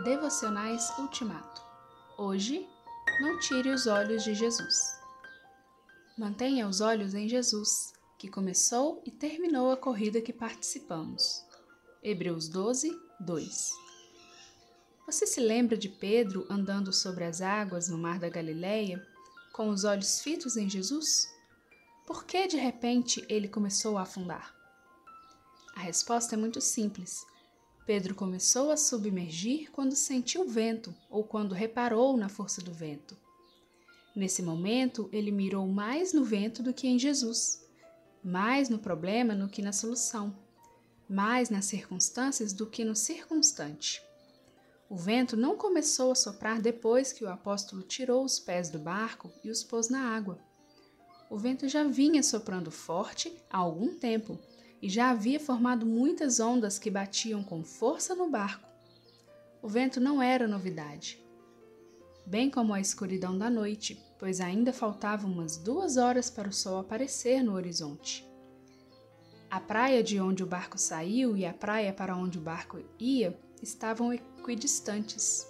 Devocionais Ultimato. Hoje, não tire os olhos de Jesus. Mantenha os olhos em Jesus, que começou e terminou a corrida que participamos. Hebreus 12, 2. Você se lembra de Pedro andando sobre as águas no mar da Galileia, com os olhos fitos em Jesus? Por que de repente ele começou a afundar? A resposta é muito simples. Pedro começou a submergir quando sentiu vento ou quando reparou na força do vento. Nesse momento, ele mirou mais no vento do que em Jesus, mais no problema do que na solução, mais nas circunstâncias do que no circunstante. O vento não começou a soprar depois que o apóstolo tirou os pés do barco e os pôs na água. O vento já vinha soprando forte há algum tempo e já havia formado muitas ondas que batiam com força no barco. O vento não era novidade, bem como a escuridão da noite, pois ainda faltavam umas duas horas para o sol aparecer no horizonte. A praia de onde o barco saiu e a praia para onde o barco ia estavam equidistantes.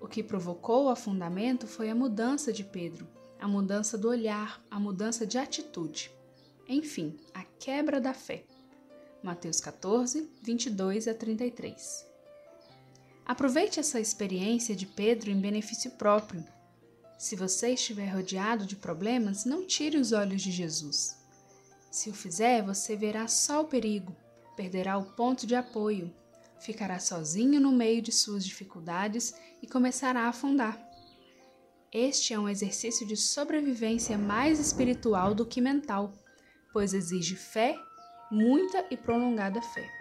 O que provocou o afundamento foi a mudança de Pedro, a mudança do olhar, a mudança de atitude. Enfim, a quebra da fé. Mateus 14, 22 a 33. Aproveite essa experiência de Pedro em benefício próprio. Se você estiver rodeado de problemas, não tire os olhos de Jesus. Se o fizer, você verá só o perigo, perderá o ponto de apoio, ficará sozinho no meio de suas dificuldades e começará a afundar. Este é um exercício de sobrevivência mais espiritual do que mental pois exige fé, muita e prolongada fé.